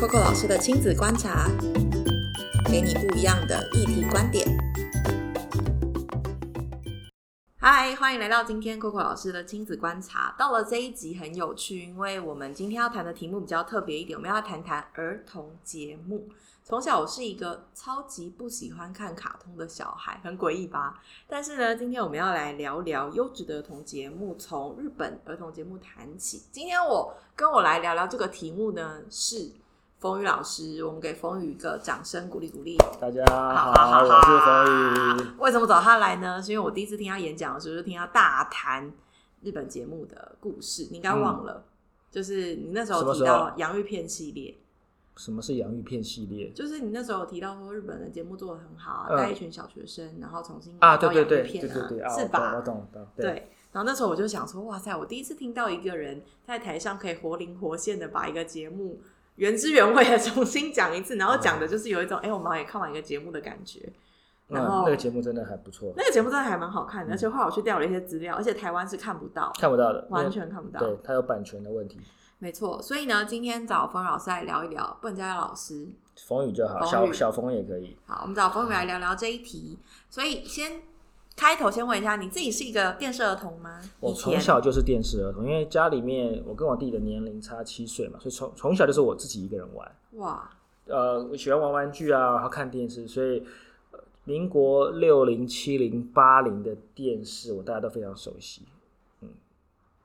Coco 老师的亲子观察，给你不一样的议题观点。嗨，欢迎来到今天 Coco 老师的亲子观察。到了这一集很有趣，因为我们今天要谈的题目比较特别一点，我们要谈谈儿童节目。从小我是一个超级不喜欢看卡通的小孩，很诡异吧？但是呢，今天我们要来聊聊优质的儿童节目，从日本儿童节目谈起。今天我跟我来聊聊这个题目呢，是风雨老师。我们给风雨一个掌声鼓励鼓励。大家好好，我是冯宇。为什么找他来呢？是因为我第一次听他演讲的时候，就听他大谈日本节目的故事。你应该忘了，就是你那时候提到洋芋片系列。什么是洋芋片系列？就是你那时候有提到说日本的节目做的很好啊，嗯带一群小学生，然后重新啊，演到对对对洋芋片对对对，啊是吧？懂我懂。对。然后那时候我就想说，哇塞，我第一次听到一个人在台上可以活灵活现的把一个节目原汁原味的重新讲一次，然后讲的就是有一种哎、我们也看完一个节目的感觉。嗯，然后那个节目真的还不错，那个节目真的还蛮好看的，而且后来我去调了一些资料，而且台湾是看不到，看不到的，完全看不到。对，它有版权的问题。没错，所以呢，今天找冯老师来聊一聊，不能叫他老师。冯宇就好，小小冯也可以。好，我们找冯宇来聊聊这一题。所以先开头先问一下，你自己是一个电视儿童吗？我从小就是电视儿童，因为家里面我跟我弟的年龄差七岁嘛，所以从从小就是我自己一个人玩。哇，呃，我喜欢玩玩具啊，然后看电视，所以。呃民国六零、七零、八零的电视，我大家都非常熟悉。嗯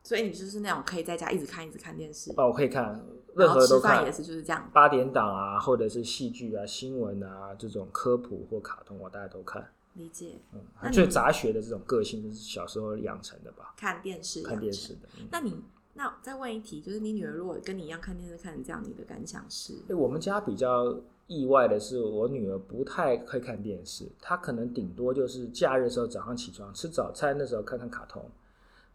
所以你就是那种可以在家一直看一直看电视，哦，我可以看，任何都看吃饭也。是就是这样。八点档啊，或者是戏剧啊、新闻啊这种科普或卡通，我大家都看。理解，嗯最杂学的这种个性，就是小时候养成的吧，看电视，看电视。的。嗯那你那再问一题，就是你女儿如果跟你一样看电视看成这样，你的感想是？诶我们家比较意外的是，我女儿不太会看电视，她可能顶多就是假日的时候早上起床吃早餐的时候看看卡通。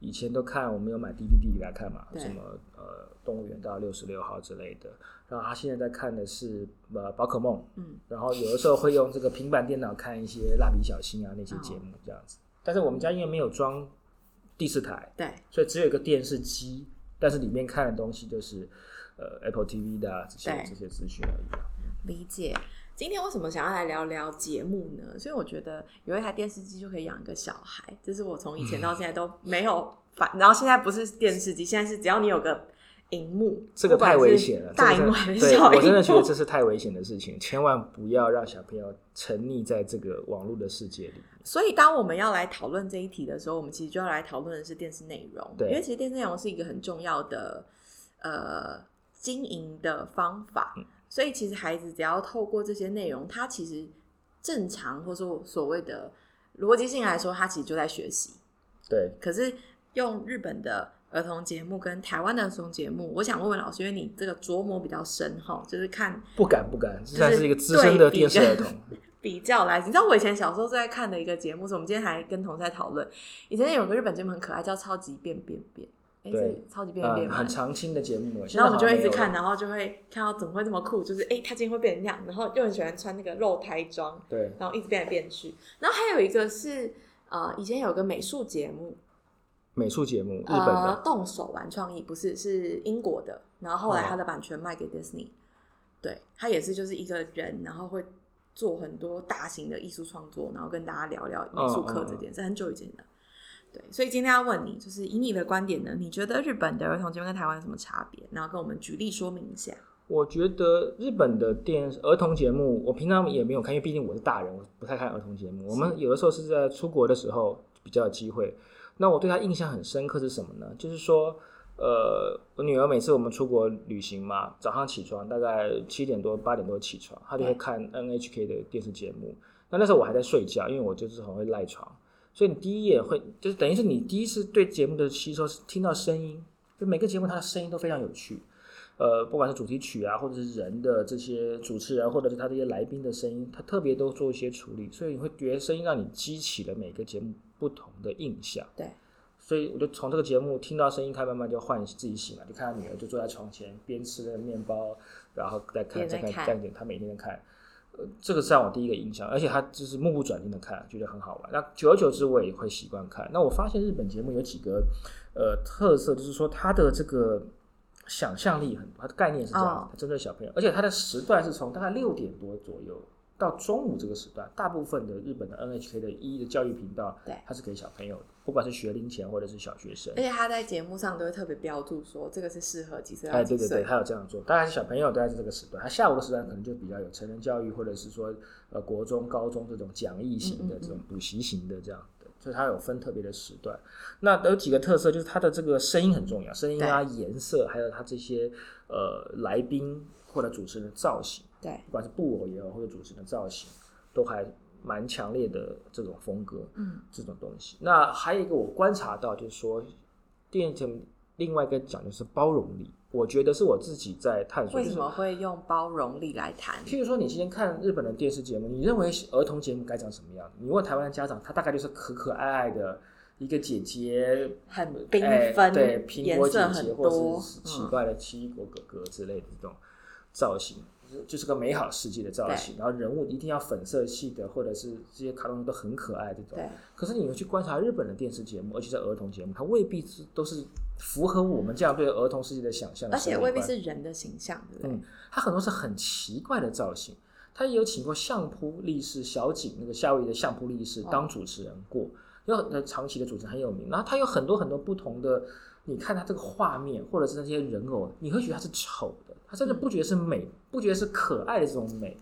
以前都看，我们有买 DVD 给她看嘛，什么呃动物园到六十六号之类的。然后他现在在看的是呃宝可梦，嗯，然后有的时候会用这个平板电脑看一些蜡笔小新啊那些节目这样子。但是我们家因为没有装第四台，对，所以只有一个电视机，但是里面看的东西就是呃 Apple TV 的、啊、这些这些资讯而已啊。理解。今天为什么想要来聊聊节目呢？所以我觉得有一台电视机就可以养一个小孩，这是我从以前到 现在都没有反。然后现在不是电视机，现在是只要你有个荧幕，这个太危险了，大荧幕对还是小荧幕，我真的觉得这是太危险的事情，千万不要让小朋友沉溺在这个网络的世界里。所以，当我们要来讨论这一题的时候，我们其实就要来讨论的是电视内容，对因为其实电视内容是一个很重要的呃经营的方法。嗯所以，其实孩子只要透过这些内容，他其实正常或者说所谓的逻辑性来说，他其实就在学习。对，可是用日本的儿童节目跟台湾的儿童节目，我想问问老师，因为你这个琢磨比较深哈，就是看不敢不敢，是算是一个资深的电视儿童。比较来，你知道我以前小时候最爱看的一个节目，是我们今天还跟同事在讨论。以前有个日本节目很可爱，叫《超级变变变》，哎，超级变变变嗯，很常青的节目，然后我们就会一直看，然后就会看到怎么会这么酷，就是哎，他今天会变成那样，然后又很喜欢穿那个肉胎装，对，然后一直变来变去。然后还有一个是呃，以前有个美术节目，美术节目，日本呃的，，动手玩创意不是是英国的，然后后来哦他的版权卖给 Disney，、对他也是就是一个人，然后会做很多大型的艺术创作，然后跟大家聊聊美术课这件事，很久以前的。对，所以今天要问你，就是以你的观点呢，你觉得日本的儿童节目跟台湾有什么差别？然后跟我们举例说明一下。我觉得日本的电儿童节目，我平常也没有看，因为毕竟我是大人，我不太看儿童节目。我们有的时候是在出国的时候比较有机会。那我对他印象很深刻是什么呢？就是说，呃，我女儿每次我们出国旅行嘛，早上起床大概七点多八点多起床，她就会看 NHK 的电视节目。那那时候我还在睡觉，因为我就是很会赖床，所以你第一眼会就是等于是你第一次对节目的吸收是听到声音，就每个节目它的声音都非常有趣。呃，不管是主题曲啊，或者是人的这些主持人，或者是他这些来宾的声音，他特别都做一些处理，所以你会觉得声音让你激起了每个节目不同的印象。对，所以我就从这个节目听到声音开，慢慢就唤自己醒来，就看到女儿就坐在床前边吃着面包，然后再看再看再看，她每天在看。呃，这个是让我第一个印象，而且她就是目不转睛的看，觉得很好玩。那久而久之，我也会习惯看。那我发现日本节目有几个呃特色，就是说它的这个想象力很多，它的概念是这样它针对小朋友，而且它的时段是从大概六点多左右到中午这个时段，大部分的日本的 NHK 的一的教育频道，对它是给小朋友的，不管是学龄前或者是小学生而。且他在节目上都会特别标注说这个是适合几岁到哎，几岁。对对对，他有这样做，当然是小朋友大概是这个时段，他下午的时段可能就比较有成人教育，或者是说呃国中、高中这种讲义型的嗯嗯嗯这种补习型的这样的，所以它有分特别的时段。那有几个特色，就是它的这个声音很重要，声音啊、颜色，还有它这些呃来宾或者主持人的造型，对不管是布偶也好，或者主持人的造型，都还蛮强烈的这种风格。嗯，这种东西。那还有一个我观察到，就是说电影另外一个讲的是包容力，我觉得是我自己在探索。为什么会用包容力来谈？譬如说，你今天看日本的电视节目，你认为儿童节目该长什么样子？你问台湾的家长，他大概就是可可爱爱的一个姐姐，很缤哎纷，对，苹果姐姐，或多是奇嗯怪的奇异果哥哥之类的这种造型，就是就是个美好世界的造型。然后人物一定要粉色系的，或者是这些卡通都很可爱这种。对，可是你们去观察日本的电视节目，而且是儿童节目，它未必是都是符合我们这样对儿童世界的想象，而且未必是人的形象，对不对？嗯，它很多是很奇怪的造型。他也有请过相扑力士小景那个夏威夷的相扑力士哦当主持人过，有很多长期的主持人很有名。然后他有很多很多不同的，你看他这个画面或者是那些人偶，你会觉得他是丑的，他甚至不觉得是美，不觉得是可爱的这种美。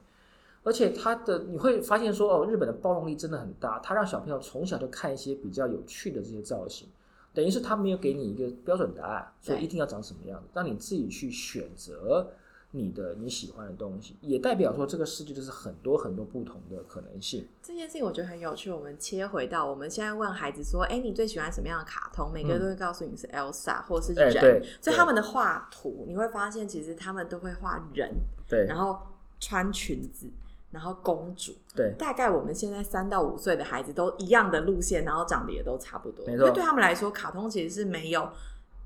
而且他的你会发现说哦，日本的包容力真的很大，他让小朋友从小就看一些比较有趣的这些造型，等于是他没有给你一个标准答案，所以一定要长什么样子，让你自己去选择你的你喜欢的东西，也代表说这个世界就是很多很多不同的可能性。这件事情我觉得很有趣。我们切回到我们现在问孩子说：“哎，你最喜欢什么样的卡通？”每个人都会告诉你是 Elsa 或者是人，所以他们的画图你会发现，其实他们都会画人，对然后穿裙子，然后公主。对大概我们现在三到五岁的孩子都一样的路线，然后长得也都差不多。没错因为对他们来说，卡通其实是没有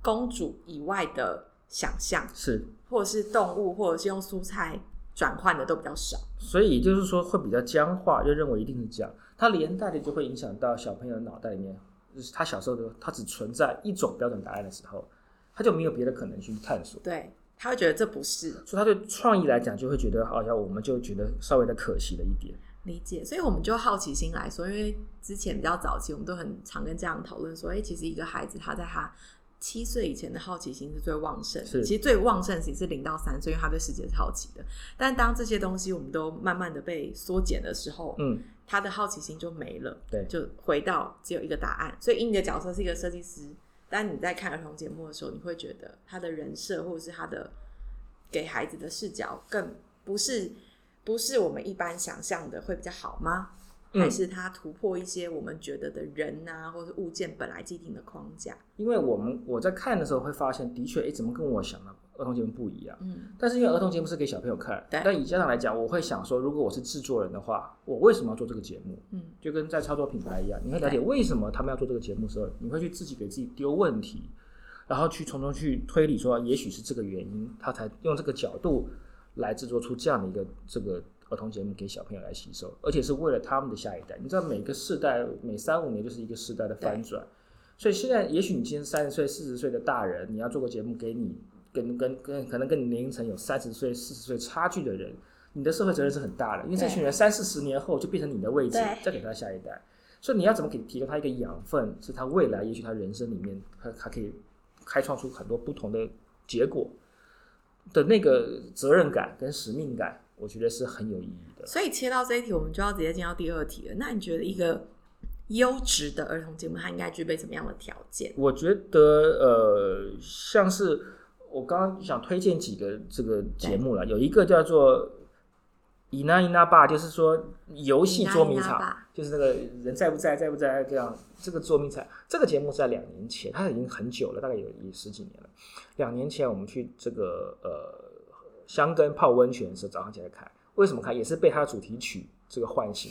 公主以外的想象，是，或者是动物，或者是用蔬菜转换的都比较少。所以也就是说会比较僵化，就认为一定是这样，它连带的就会影响到小朋友脑袋里面，就是他小时候的他只存在一种标准答案的时候，他就没有别的可能去探索。对，他会觉得这不是所以他对创意来讲，就会觉得好像我们就觉得稍微的可惜了一点。理解，所以我们就好奇心来说，因为之前比较早期，我们都很常跟家长讨论说，哎、其实一个孩子他在他七岁以前的好奇心是最旺盛的，其实最旺盛其实是零到三岁，因为他对世界是好奇的。但当这些东西我们都慢慢的被缩减的时候，嗯，他的好奇心就没了，对就回到只有一个答案。所以，以你的角色是一个设计师，但你在看儿童节目的时候，你会觉得他的人设或者是他的给孩子的视角更不是不是我们一般想象的会比较好吗？嗯还是他突破一些我们觉得的人啊，或是物件本来既定的框架？因为我们我在看的时候会发现，的确，哎，怎么跟我想的儿童节目不一样？嗯，但是因为儿童节目是给小朋友看，对但以家长来讲，我会想说，如果我是制作人的话，我为什么要做这个节目？嗯，就跟在操作品牌一样，你会了解为什么他们要做这个节目的时候，你会去自己给自己丢问题，然后去从中去推理说，也许是这个原因，他才用这个角度来制作出这样的一个这个儿童节目给小朋友来吸收，而且是为了他们的下一代。你知道，每个世代每三五年就是一个世代的翻转，所以现在也许你今天三十岁、四十岁的大人，你要做个节目给你跟跟跟可能跟你年龄层有三十岁、四十岁差距的人，你的社会责任是很大的，因为这群人三四十年后就变成你的位置，再给他下一代。所以你要怎么给提供他一个养分，是他未来也许他人生里面他他可以开创出很多不同的结果的那个责任感跟使命感，我觉得是很有意义的。所以切到这一题，我们就要直接进到第二题了。那你觉得一个优质的儿童节目，它应该具备什么样的条件？我觉得呃，像是我刚刚想推荐几个这个节目了，有一个叫做。伊娜伊娜爸就是说游戏捉迷藏就是那个人在不在在不在这样这个捉迷藏。这个节目是在两年前，它已经很久了，大概有也十几年了。两年前我们去这个呃香根泡温泉的时候，早上起来看，为什么看？也是被他的主题曲这个唤醒。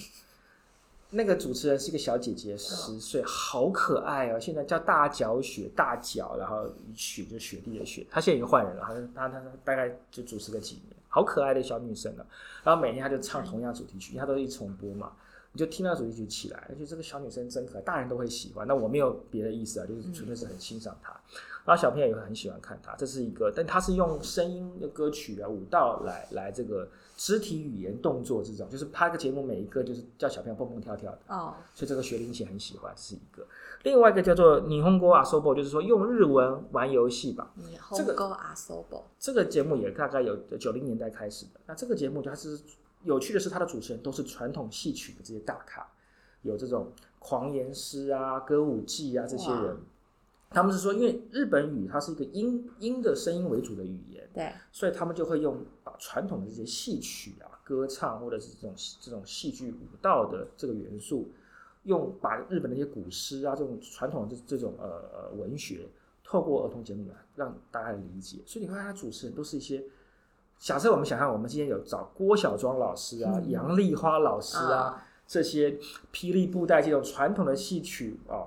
那个主持人是一个小姐姐，十岁，好可爱哦！现在叫大脚雪，大脚，然后雪就雪地的雪。她现在已经换人了，好像她她她大概就主持个几年，好可爱的小女生了。然后每天她就唱同样主题曲，因为她都一重播嘛，你就听到主题曲起来，而且这个小女生真可爱，大人都会喜欢。那我没有别的意思啊，就是纯粹是很欣赏她。然后小朋友也会很喜欢看它。这是一个，但它是用声音的歌曲啊、舞蹈来来这个肢体语言动作这种，就是拍个节目每一个就是叫小朋友蹦蹦跳跳的，哦，所以这个学龄前很喜欢，是一个。另外一个叫做霓虹国阿 s o b o 就是说用日文玩游戏吧。你这个 Home Go a s o b o 这个节目也大概有九零年代开始的。那这个节目它是有趣的是，它的主持人都是传统戏曲的这些大咖，有这种狂言师啊、歌舞伎啊这些人哇。他们是说，因为日本语它是一个音音的声音为主的语言，对，所以他们就会用把传统的这些戏曲啊、歌唱或者是这种这种戏剧舞蹈的这个元素，用把日本的一些古诗啊这种传统的这这种呃呃文学，透过儿童节目来让大家理解。所以你看，他主持人都是一些。假设我们想象，我们今天有找郭小庄老师啊、嗯杨丽花老师啊，啊这些霹雳布袋这种传统的戏曲啊，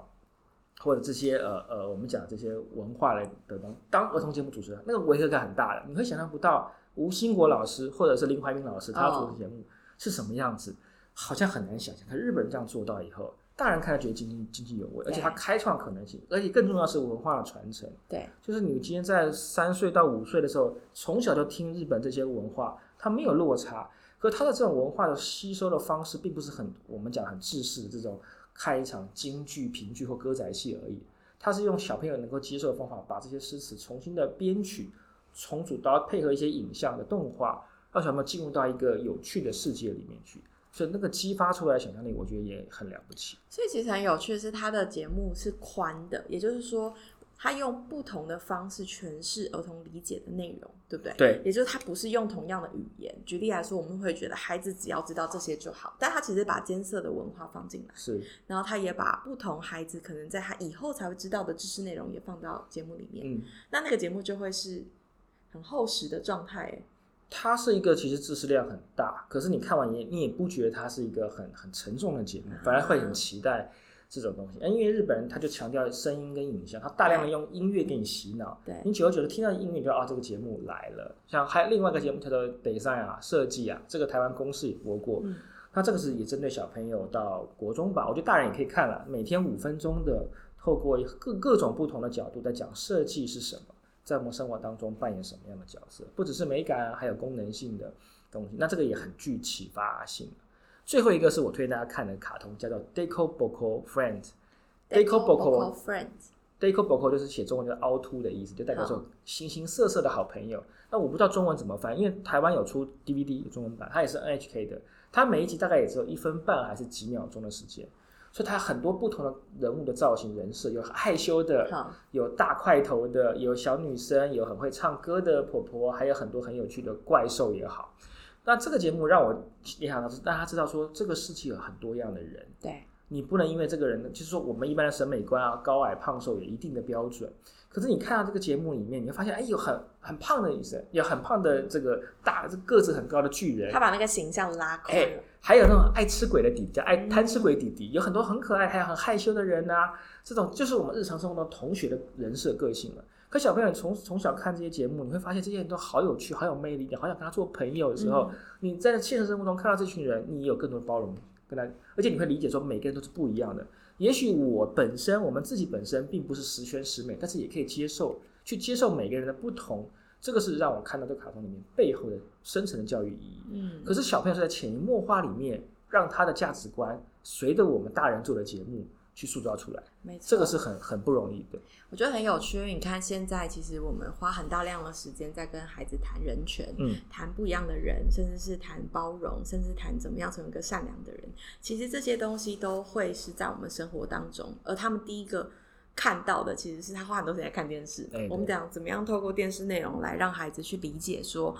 或者这些呃呃，我们讲这些文化类的东西，当儿童节目主持人，那个违和感很大的，你会想象不到吴兴国老师或者是林怀民老师他主持节目是什么样子，好像很难想象。可日本人这样做到以后，大人看了觉得津津津津有味，而且他开创可能性，而且更重要是文化的传承。对，就是你今天在三岁到五岁的时候，从小就听日本这些文化，它没有落差，可他的这种文化的吸收的方式，并不是很我们讲很制式的这种看一场京剧、评剧或歌仔戏而已，他是用小朋友能够接受的方法，把这些诗词重新的编曲、重组，到配合一些影像的动画，让小朋友进入到一个有趣的世界里面去。所以那个激发出来的想象力，我觉得也很了不起。所以其实很有趣的是，他的节目是宽的，也就是说，他用不同的方式诠释儿童理解的内容，对不对？对，也就是他不是用同样的语言。举例来说，我们会觉得孩子只要知道这些就好，但他其实把艰涩的文化放进来，是然后他也把不同孩子可能在他以后才会知道的知识内容也放到节目里面。嗯。那那个节目就会是很厚实的状态欸。它是一个其实知识量很大，可是你看完也你也不觉得它是一个很很沉重的节目，反而会很期待这种东西。因为日本人他就强调声音跟影像，他大量的用音乐给你洗脑，对你久而久之听到音乐，你就啊这个节目来了。像还有另外一个节目叫做 design 啊设计啊，这个台湾公视也播过，嗯那这个是也针对小朋友到国中吧，我觉得大人也可以看了，每天五分钟的，透过各各种不同的角度在讲设计是什么，在我们生活当中扮演什么样的角色，不只是美感啊，还有功能性的东西，那这个也很具启发性。最后一个是我推荐大家看的卡通，叫做 Deco Boco Friend。Deco Boco Friends，Deco Boco 就是写中文叫凹凸的意思，就代表说形形色色的好朋友。那我不知道中文怎么翻，因为台湾有出 DVD 有中文版，它也是 NHK 的，它每一集大概也只有一分半还是几秒钟的时间，所以它很多不同的人物的造型人设，有害羞的，有大块头的，有小女生，有很会唱歌的婆婆，还有很多很有趣的怪兽也好。那这个节目让我联想到是，让他知道说这个世界有很多样的人，对，你不能因为这个人，就是说我们一般的审美观啊，高矮胖瘦有一定的标准。可是你看到这个节目里面，你会发现，哎，有很很胖的女生，有很胖的这个大这个子很高的巨人他，把那个形象拉宽哎。还有那种爱吃鬼的弟弟，爱嗯贪吃鬼弟弟，有很多很可爱还有很害羞的人啊，这种就是我们日常生活中同学的人设个性了。可小朋友从从小看这些节目，你会发现这些人都好有趣，好有魅力，你好想跟他做朋友的时候，嗯你在现实生活中看到这群人，你有更多的包容跟他，而且你会理解说每个人都是不一样的。也许我本身我们自己本身并不是十全十美，但是也可以接受去接受每个人的不同。这个是让我看到这个卡通里面背后的深层的教育意义。嗯，可是小朋友是在潜移默化里面，让他的价值观随着我们大人做的节目去塑造出来，没错，这个是很很不容易的。我觉得很有趣。因为你看，现在其实我们花很大量的时间在跟孩子谈人权，嗯，谈不一样的人，甚至是谈包容，甚至谈怎么样成为一个善良的人。其实这些东西都会是在我们生活当中，而他们第一个看到的其实是他花很多时间在看电视。我们讲怎么样透过电视内容来让孩子去理解说。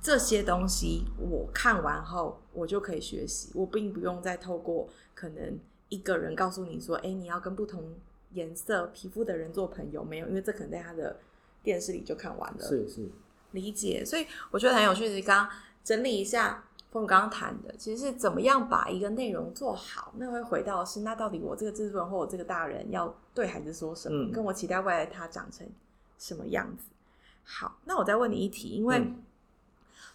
这些东西我看完后，我就可以学习，我并不用再透过可能一个人告诉你说，哎，你要跟不同颜色皮肤的人做朋友，没有，因为这可能在他的电视里就看完了。是是，理解，所以我觉得很有趣。是刚刚整理一下，峰刚刚谈的，其实是怎么样把一个内容做好。那会回到是，那到底我这个制作人或我这个大人要对孩子说什么，嗯跟我期待未来他长成什么样子。好，那我再问你一题，因为嗯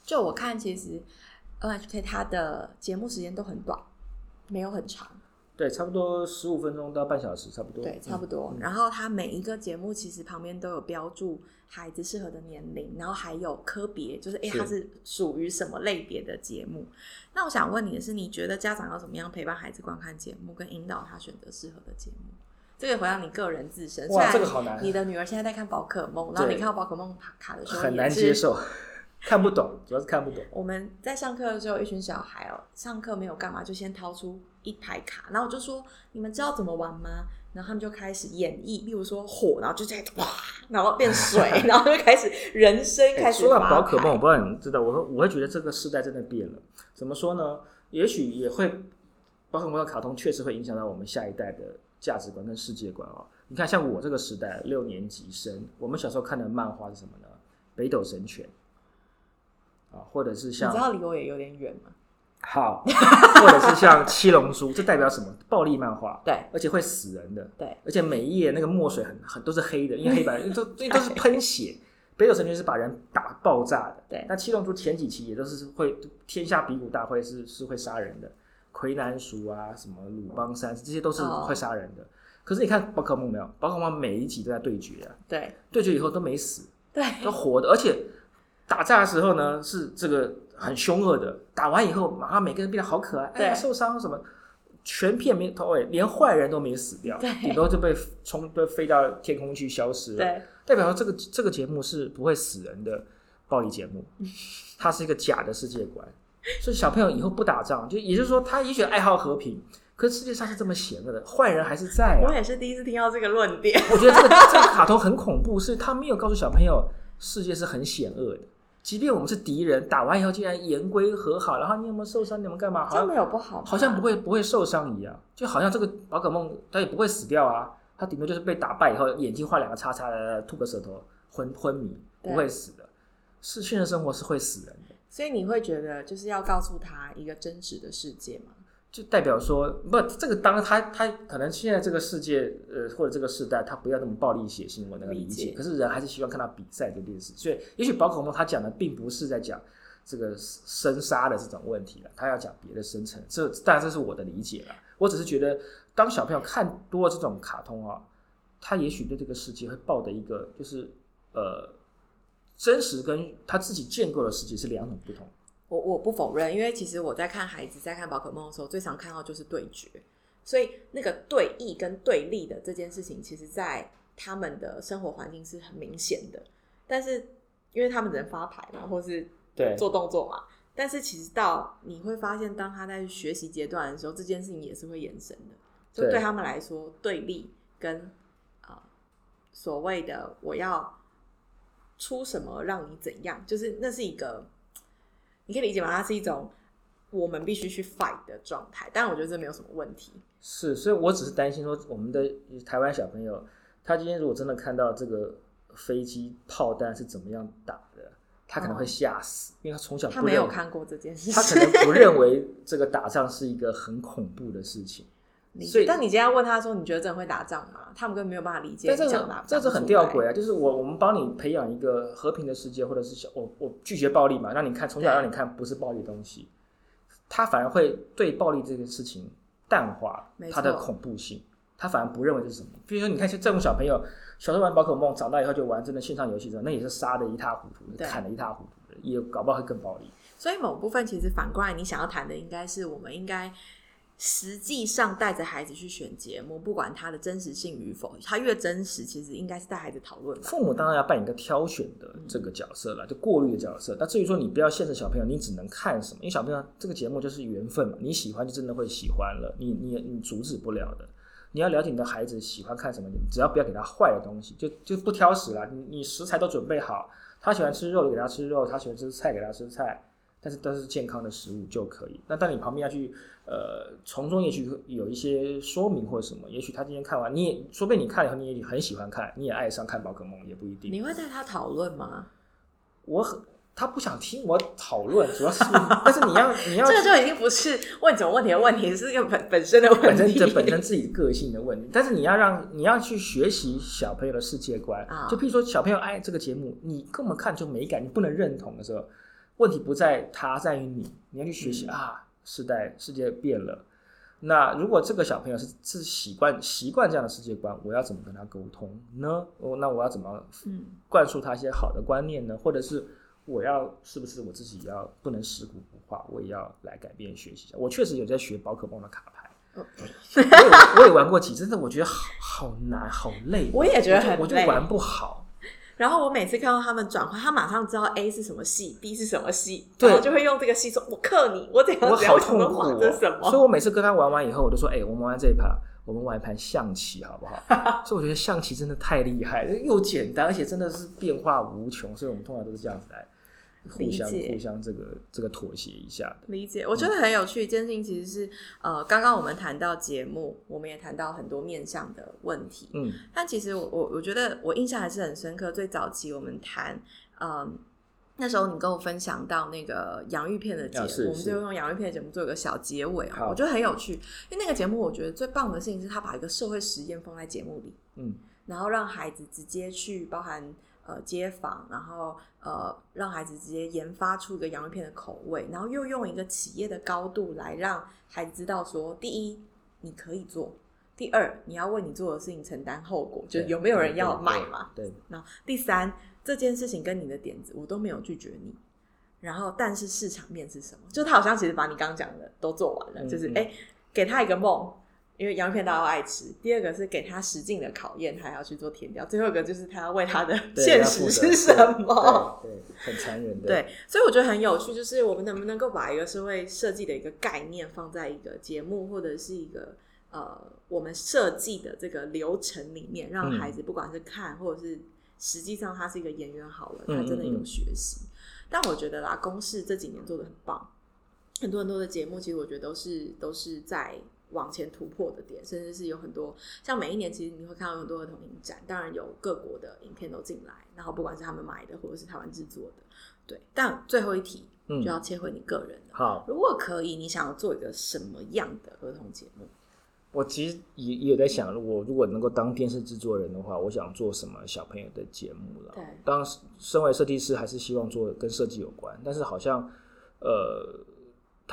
就我看，其实 NHK 它的节目时间都很短，没有很长。对，差不多十五分钟到半小时，差不多。对，差不多。嗯然后它每一个节目其实旁边都有标注孩子适合的年龄，然后还有科别，就是哎，是它是属于什么类别的节目。那我想问你的是，你觉得家长要怎么样陪伴孩子观看节目，跟引导他选择适合的节目？这个回到你个人自身。虽哇，这个好难，你的女儿现在在看宝可梦，然后你看到宝可梦卡的时候很难接受，看不懂，主要是看不懂。我们在上课的时候，一群小孩哦，上课没有干嘛，就先掏出一排卡，然后我就说：“你们知道怎么玩吗？”然后他们就开始演绎，例如说火，然后就在哇，然后变水，然后就开始人生开始哎说到宝可梦，我不知道你们知道，我说我会觉得这个时代真的变了。怎么说呢？也许也会，宝可梦的卡通确实会影响到我们下一代的价值观跟世界观哦。你看，像我这个时代六年级生，我们小时候看的漫画是什么呢？北斗神拳啊，或者是像你知道离我也有点远吗？好，或者是像七龙珠，这代表什么？暴力漫画，对。而且会死人的，对，而且每一页那个墨水很很都是黑的，因为黑白因为 都因为都是喷血。北斗神拳是把人打爆炸的，对。那七龙珠前几期也都是会天下比武大会是是会杀人的，魁南鼠啊，什么鲁邦三这些都是哦。会杀人的。可是你看宝可梦没有？宝可梦每一集都在对决啊，对。对决以后都没死，对。都活的，而且打架的时候呢是这个很凶恶的，打完以后马上每个人变得好可爱，哎呀受伤什么，全片没头尾，连坏人都没死掉，顶多就被冲被飞到天空去消失了。对代表说这个这个节目是不会死人的暴力节目，它是一个假的世界观，所以小朋友以后不打仗，就也就是说他也许爱好和平，可是世界上是这么险恶的，坏人还是在啊。我也是第一次听到这个论点。我觉得这个这个卡通很恐怖，是他没有告诉小朋友世界是很险恶的。即便我们是敌人，打完以后竟然言归和好，然后你有没有受伤？你们干嘛？好像没有不好吗，好像不会不会受伤一样，就好像这个宝可梦它也不会死掉啊，它顶多就是被打败以后眼睛画两个叉叉的，吐个舌头昏昏迷，不会死的。是现实生活是会死人的，所以你会觉得就是要告诉他一个真实的世界吗？就代表说不，这个当然他他可能现在这个世界呃或者这个时代，他不要那么暴力血腥，我能够理理解解。可是人还是希望看到比赛这件事，所以也许宝可梦他讲的并不是在讲这个生杀的这种问题了，他要讲别的深层。这当然这是我的理解了，我只是觉得当小朋友看多了这种卡通啊，他也许对这个世界会抱的一个就是呃真实跟他自己建构的世界是两种不同。我我不否认，因为其实我在看孩子在看宝可梦的时候，最常看到就是对决，所以那个对弈跟对立的这件事情，其实在他们的生活环境是很明显的。但是因为他们只能发牌嘛，或是对做动作嘛，但是其实到你会发现，当他在学习阶段的时候，这件事情也是会延伸的。就对对他们来说，对立跟啊、呃所谓的我要出什么让你怎样，就是那是一个你可以理解吗？它是一种我们必须去 fight 的状态。但我觉得这没有什么问题。是，所以我只是担心说，我们的台湾小朋友，他今天如果真的看到这个飞机炮弹是怎么样打的，他可能会吓死，因为他从小他没有看过这件事他，可能不认为这个打仗是一个很恐怖的事情。理所以解但你今天要问他说，你觉得真的会打仗吗？他们根本没有办法理解但这你讲打个这是很吊诡啊，就是我我们帮你培养一个和平的世界，或者是小我我拒绝暴力嘛，让你看从小对让你看不是暴力的东西，他反而会对暴力这件事情淡化没错它的恐怖性，他反而不认为这是什么。比如说，你看像这种小朋友小时候玩宝可梦，长大以后就玩真的线上游戏的，那也是杀的一塌糊涂，对砍的一塌糊涂的，也搞不好会更暴力。所以某部分其实反过来，你想要谈的应该是我们应该实际上带着孩子去选节目，不管它的真实性与否，它越真实，其实应该是带孩子讨论。父母当然要扮演一个挑选的这个角色了，就过滤的角色。那至于说你不要限制小朋友，你只能看什么？因为小朋友这个节目就是缘分嘛，你喜欢就真的会喜欢了，你你你阻止不了的。你要了解你的孩子喜欢看什么，你只要不要给他坏的东西，就就不挑食了。你你食材都准备好，他喜欢吃肉就给他吃肉，他喜欢吃菜给他吃菜，但是都是健康的食物就可以。那当你旁边要去呃从中也许有一些说明或者什么，也许他今天看完，你也说不定你看了以后你也很喜欢看，你也爱上看宝可梦，也不一定。你会带他讨论吗？我很他不想听我讨论，主要是但是你要你要 这个就已经不是问什么问题的问题，是一个本本身的问题。本身这本身自己个性的问题，但是你要让你要去学习小朋友的世界观啊就譬如说小朋友爱这个节目，你根本看就没感，你不能认同的时候，问题不在他，在于你，你要去学习、嗯啊，时代世界变了。那如果这个小朋友是是习惯习惯这样的世界观，我要怎么跟他沟通呢？我那我要怎么嗯灌输他一些好的观念呢？或者是我要是不是我自己要不能食古不化，我也要来改变学习一下？我确实有在学宝可梦的卡牌，哦我也我也玩过几次，但是我觉得好好难好累，我也觉得我就玩不好。然后我每次看到他们转换，他马上知道 A 是什么系，B 是什么系，对然后就会用这个系说：“我克你，我怎样我怎样，好痛苦、哦，这是什么？”所以我每次跟他玩完以后，我就说：“哎、我们玩这一盘，我们玩一盘象棋好不好？” 所以我觉得象棋真的太厉害了，又简单，而且真的是变化无穷。所以我们通常都是这样子来互相互相这个这个妥协一下的。理解，我觉得很有趣。一件事情其实是，呃，刚刚我们谈到节目，我们也谈到很多面向的问题。嗯但其实我我我觉得我印象还是很深刻。最早期我们谈，嗯，那时候你跟我分享到那个洋芋片的节目，啊是我们就用洋芋片的节目做一个小结尾啊，我觉得很有趣。因为那个节目，我觉得最棒的事情是他把一个社会实验放在节目里，嗯然后让孩子直接去包含呃街坊，然后呃让孩子直接研发出一个洋芋片的口味，然后又用一个企业的高度来让孩子知道说，第一你可以做，第二你要为你做的事情承担后果，就是有没有人要对买嘛？对，然后第三这件事情跟你的点子我都没有拒绝你。然后，但是市场面是什么？就他好像其实把你刚刚讲的都做完了，嗯嗯就是哎，给他一个梦，因为洋片大家都爱吃。第二个是给他实境的考验，他要去做填调。最后一个就是他要为他的对现实是什么。对，很残忍的。对，所以我觉得很有趣，就是我们能不能够把一个社会设计的一个概念放在一个节目或者是一个呃我们设计的这个流程里面，让嗯孩子不管是看或者是实际上他是一个演员好了，嗯他真的有嗯嗯学习。但我觉得啦，公视这几年做的很棒，很多很多的节目，其实我觉得都是都是在往前突破的点，甚至是有很多像每一年，其实你会看到有很多儿童影展，当然有各国的影片都进来，然后不管是他们买的或者是台湾制作的，对。但最后一题嗯就要切回你个人了。好，如果可以，你想要做一个什么样的儿童节目？我其实也也有在想，我如果能够当电视制作人的话，我想做什么小朋友的节目了。对当身为设计师，还是希望做跟设计有关，但是好像呃，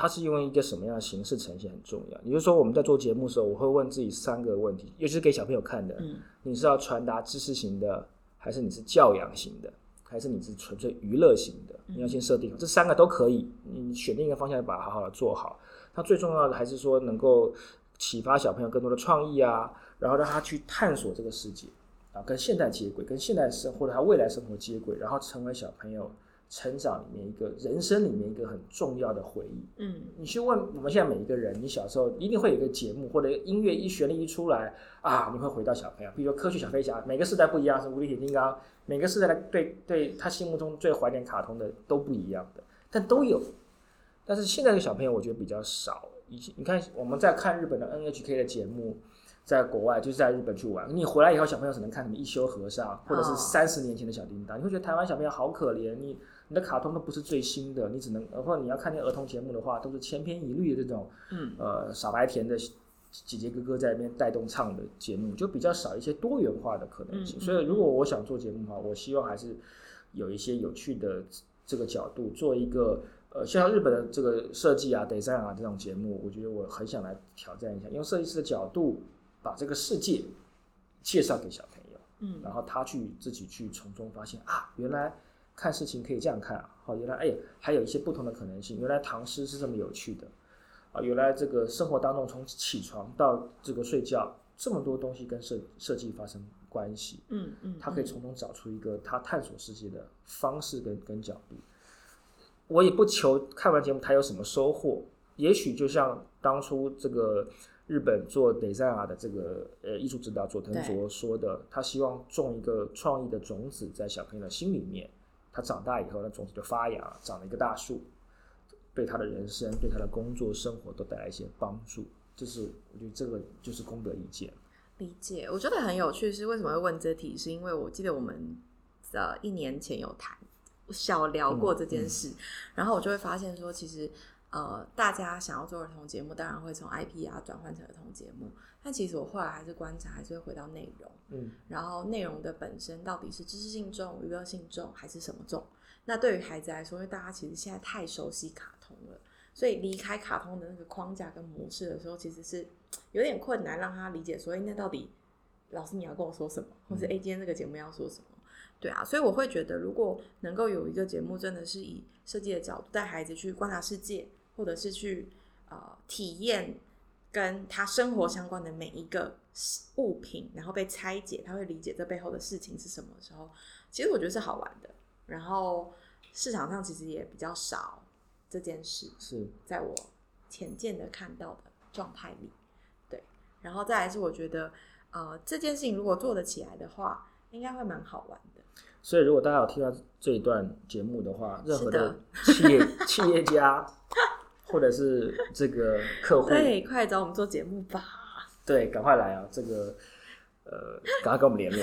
它是用一个什么样的形式呈现很重要。也就是说，我们在做节目的时候，我会问自己三个问题，尤其是给小朋友看的：嗯你是要传达知识型的，还是你是教养型的，还是你是纯粹娱乐型的？你要先设定好这三个都可以，你选定一个方向，把它好好的做好。那最重要的还是说能够启发小朋友更多的创意啊，然后让他去探索这个世界啊，跟现代接轨，跟现代生或者他未来生活接轨，然后成为小朋友成长里面一个人生里面一个很重要的回忆。嗯你去问我们现在每一个人，你小时候一定会有一个节目或者音乐一旋律一出来啊，你会回到小朋友，比如说科学小飞侠，每个时代不一样，是无敌铁金刚，每个时代的对对他心目中最怀念卡通的都不一样的，但都有。但是现在的小朋友，我觉得比较少。以前你看我们在看日本的 NHK 的节目，在国外就是在日本去玩，你回来以后，小朋友只能看什么一休和尚，或者是哦三十年前的小叮当，你会觉得台湾小朋友好可怜，你你的卡通都不是最新的，你只能或者你要看见儿童节目的话，都是千篇一律的这种，嗯呃，傻白甜的姐姐哥哥在那边带动唱的节目，就比较少一些多元化的可能性。所以，如果我想做节目的话，我希望还是有一些有趣的这个角度，做一个呃，像日本的这个设计啊、design 啊这种节目，我觉得我很想来挑战一下，用设计师的角度把这个世界介绍给小朋友。嗯然后他去自己去从中发现啊，原来看事情可以这样看啊，好，原来哎还有一些不同的可能性，原来唐诗是这么有趣的。啊，原来这个生活当中从起床到这个睡觉这么多东西跟设设计发生关系，嗯嗯，他可以从中找出一个他探索世界的方式跟跟角度。我也不求看完节目他有什么收获，也许就像当初这个日本做 design 的这个呃艺术指导佐藤卓说的，他希望种一个创意的种子在小朋友的心里面，他长大以后那种子就发芽，长了一个大树，对他的人生、对他的工作、生活都带来一些帮助。就是我觉得这个就是功德一件。理解，我觉得很有趣。是为什么会问这题？是因为我记得我们呃一年前有谈小聊过这件事，然后我就会发现说，其实呃大家想要做儿童节目，当然会从 IP 啊转换成儿童节目，但其实我后来还是观察，还是会回到内容，嗯然后内容的本身到底是知识性重、娱乐性重还是什么重？那对于孩子来说，因为大家其实现在太熟悉卡通了。所以离开卡通的那个框架跟模式的时候，其实是有点困难让他理解说，哎，那到底老师你要跟我说什么，或是 A 今天这个节目要说什么？对啊，所以我会觉得，如果能够有一个节目，真的是以设计的角度带孩子去观察世界，或者是去呃体验跟他生活相关的每一个物品，然后被拆解，他会理解这背后的事情是什么时候，其实我觉得是好玩的。然后市场上其实也比较少这件事，是在我浅见的看到的状态里，对。然后再来是我觉得，呃，这件事情如果做得起来的话，应该会蛮好玩的。所以，如果大家有听到这一段节目的话，任何的企业 企业家或者是这个客户，对，快来找我们做节目吧。对，赶快来啊！这个呃，赶快跟我们联络，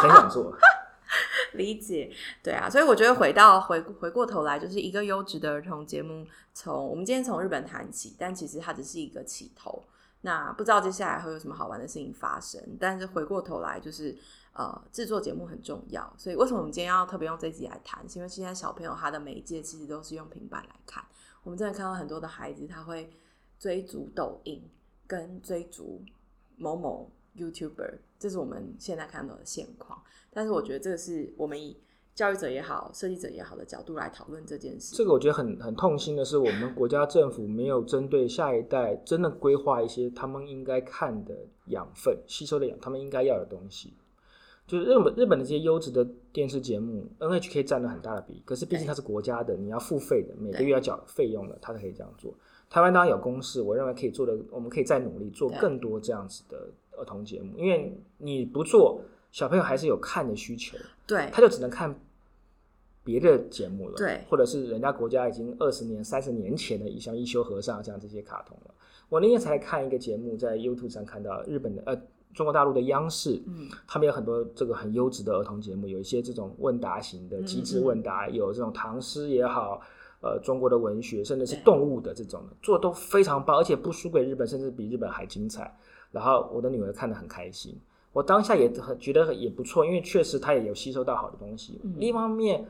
很想做。理解，对啊，所以我觉得回到回回过头来，就是一个优质的儿童节目，从我们今天从日本谈起，但其实它只是一个起头。那不知道接下来会有什么好玩的事情发生，但是回过头来就是呃，制作节目很重要。所以为什么我们今天要特别用这集来谈？是因为现在小朋友他的媒介其实都是用平板来看，我们真的看到很多的孩子他会追逐抖音跟追逐某某 YouTuber，这是我们现在看到的现况。但是我觉得这个是我们以教育者也好、设计者也好的角度来讨论这件事。这个我觉得很很痛心的是，我们国家政府没有针对下一代真的规划一些他们应该看的养分、吸收的养，他们应该要的东西。就是日本日本的这些优质的电视节目，NHK 占了很大的比例，可是毕竟它是国家的，你要付费的，每个月要缴费用的，它才可以这样做。台湾当然有公式，我认为可以做的，我们可以再努力做更多这样子的儿童节目，因为你不做，小朋友还是有看的需求。对他就只能看别的节目了，对或者是人家国家已经二十年、三十年前的，像一休和尚这样这些卡通了。我那天才看一个节目，在 YouTube 上看到日本的呃中国大陆的央视，嗯，他们有很多这个很优质的儿童节目，有一些这种问答型的嗯机智问答，有这种唐诗也好。呃，中国的文学，甚至是动物的这种的，做的都非常棒，而且不输给日本，甚至比日本还精彩。然后我的女儿看得很开心，我当下也很觉得也不错，因为确实她也有吸收到好的东西。嗯另一方面，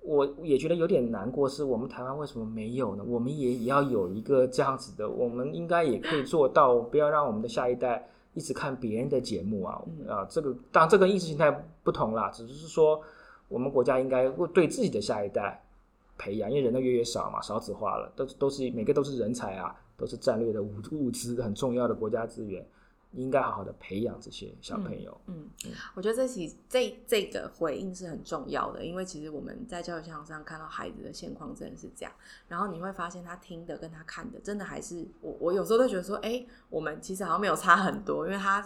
我也觉得有点难过，是我们台湾为什么没有呢？我们也也要有一个这样子的，我们应该也可以做到，不要让我们的下一代一直看别人的节目啊、嗯啊！这个当然这跟意识形态不同啦，只是说我们国家应该会对自己的下一代培养，因为人都越来越少嘛，少子化了，都都是每个都是人才啊，都是战略的物物资很重要的国家资源，应该好好的培养这些小朋友。嗯，我觉得这起这这个回应是很重要的，因为其实我们在教育现场上看到孩子的现况真的是这样，然后你会发现他听的跟他看的，真的还是我我有时候都觉得说，哎、我们其实好像没有差很多，因为他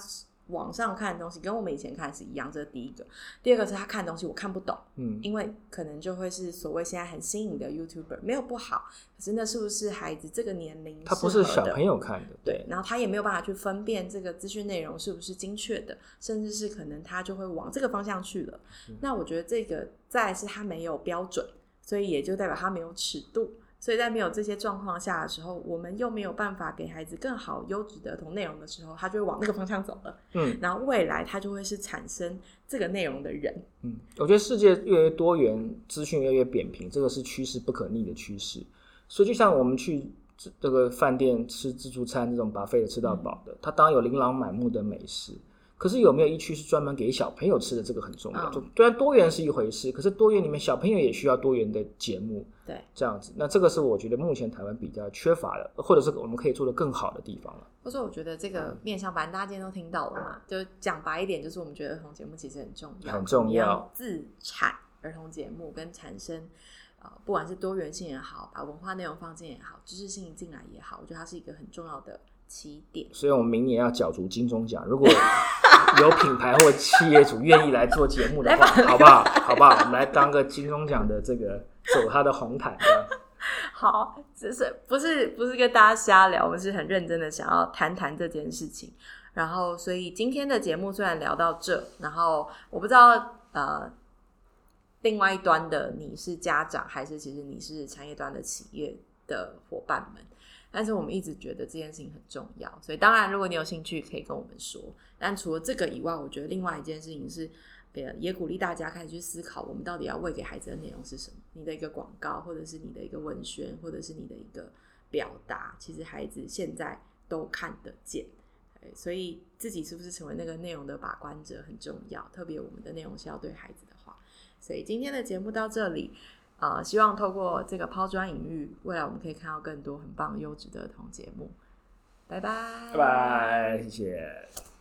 网上看的东西跟我们以前看是一样，这是第一个。第二个是他看的东西我看不懂，嗯，因为可能就会是所谓现在很新颖的 YouTuber，没有不好，可是那是不是孩子这个年龄他不是小朋友看的，对，然后他也没有办法去分辨这个资讯内容是不是精确的，甚至是可能他就会往这个方向去了。那我觉得这个再是他没有标准，所以也就代表他没有尺度。所以在没有这些状况下的时候，我们又没有办法给孩子更好优质的儿童内容的时候，他就会往那个方向走了。嗯然后未来他就会是产生这个内容的人。嗯，我觉得世界越来越多元，资讯越来越扁平，这个是趋势不可逆的趋势。所以就像我们去这这个饭店吃自助餐这种把费的吃到饱的，它当然有琳琅满目的美食，可是有没有一区是专门给小朋友吃的？这个很重要。嗯就虽然多元是一回事，可是多元里面小朋友也需要多元的节目，对，这样子。那这个是我觉得目前台湾比较缺乏的，或者是我们可以做的更好的地方了。或者我觉得这个面向，反正大家今天都听到了嘛，就讲白一点，就是我们觉得儿童节目其实很重要，很重要自产儿童节目跟产生。呃，不管是多元性也好，把文化内容放进也好，知识性进来也好，我觉得它是一个很重要的起点。所以我们明年要角逐金钟奖，如果有品牌或企业主愿意来做节目的话，好不好？好不好？我们来当个金钟奖的这个走他的红毯，好，只是不是不是跟大家瞎聊，我们是很认真的想要谈谈这件事情。然后，所以今天的节目虽然聊到这，然后我不知道呃，另外一端的你是家长，还是其实你是产业端的企业的伙伴们，但是我们一直觉得这件事情很重要。所以，当然如果你有兴趣，可以跟我们说。但除了这个以外，我觉得另外一件事情是。呃，也鼓励大家开始去思考，我们到底要喂给孩子的内容是什么？你的一个广告，或者是你的一个文宣，或者是你的一个表达，其实孩子现在都看得见。所以自己是不是成为那个内容的把关者很重要，特别我们的内容是要对孩子的话。所以今天的节目到这里，啊、希望透过这个抛砖引玉，未来我们可以看到更多很棒优质的儿童节目。拜拜，拜拜，谢谢。